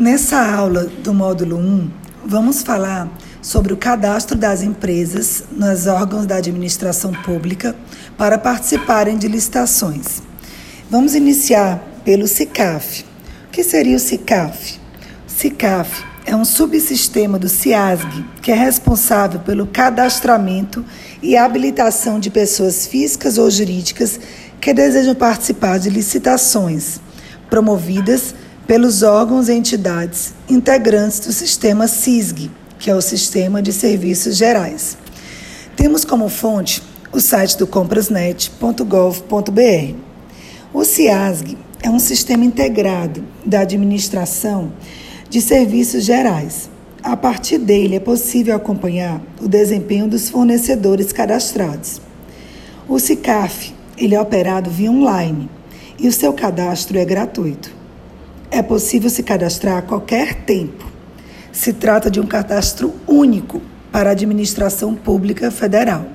Nessa aula do módulo 1, vamos falar sobre o cadastro das empresas nos órgãos da administração pública para participarem de licitações. Vamos iniciar pelo CICAF. O que seria o CICAF? O CICAF é um subsistema do CIASG que é responsável pelo cadastramento e habilitação de pessoas físicas ou jurídicas que desejam participar de licitações promovidas pelos órgãos e entidades integrantes do sistema SISG, que é o Sistema de Serviços Gerais. Temos como fonte o site do comprasnet.gov.br. O CIASG é um sistema integrado da administração de serviços gerais. A partir dele é possível acompanhar o desempenho dos fornecedores cadastrados. O CICAF ele é operado via online e o seu cadastro é gratuito. É possível se cadastrar a qualquer tempo. Se trata de um cadastro único para a administração pública federal.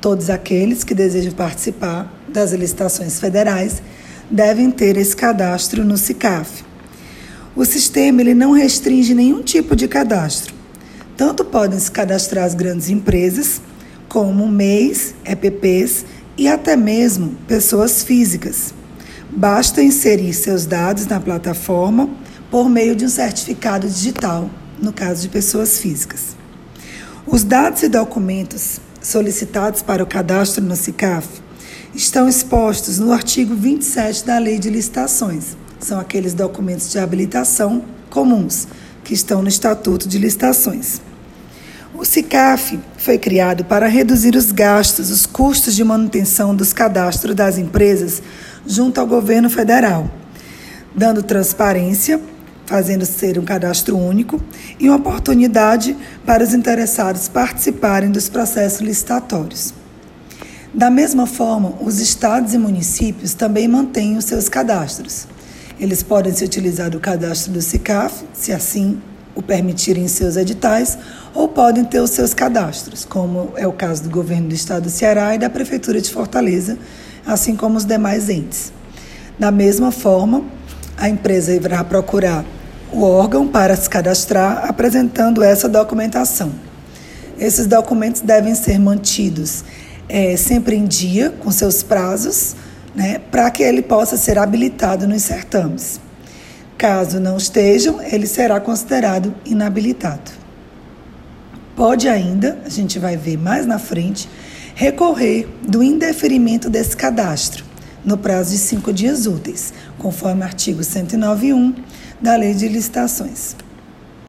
Todos aqueles que desejam participar das licitações federais devem ter esse cadastro no SICAF. O sistema ele não restringe nenhum tipo de cadastro. Tanto podem se cadastrar as grandes empresas, como MEIs, EPPs e até mesmo pessoas físicas. Basta inserir seus dados na plataforma por meio de um certificado digital, no caso de pessoas físicas. Os dados e documentos solicitados para o cadastro no CICAF estão expostos no artigo 27 da Lei de Licitações. São aqueles documentos de habilitação comuns que estão no Estatuto de Licitações. O CICAF foi criado para reduzir os gastos, os custos de manutenção dos cadastros das empresas junto ao governo federal, dando transparência, fazendo ser um cadastro único e uma oportunidade para os interessados participarem dos processos licitatórios. Da mesma forma, os estados e municípios também mantêm os seus cadastros. Eles podem se utilizar do cadastro do CICAF, se assim o permitirem em seus editais, ou podem ter os seus cadastros, como é o caso do governo do estado do Ceará e da prefeitura de Fortaleza, assim como os demais entes. Da mesma forma, a empresa irá procurar o órgão para se cadastrar apresentando essa documentação. Esses documentos devem ser mantidos é, sempre em dia, com seus prazos, né, para que ele possa ser habilitado nos certames. Caso não estejam, ele será considerado inabilitado. Pode ainda, a gente vai ver mais na frente, recorrer do indeferimento desse cadastro no prazo de cinco dias úteis, conforme o artigo 109.1 da Lei de Licitações.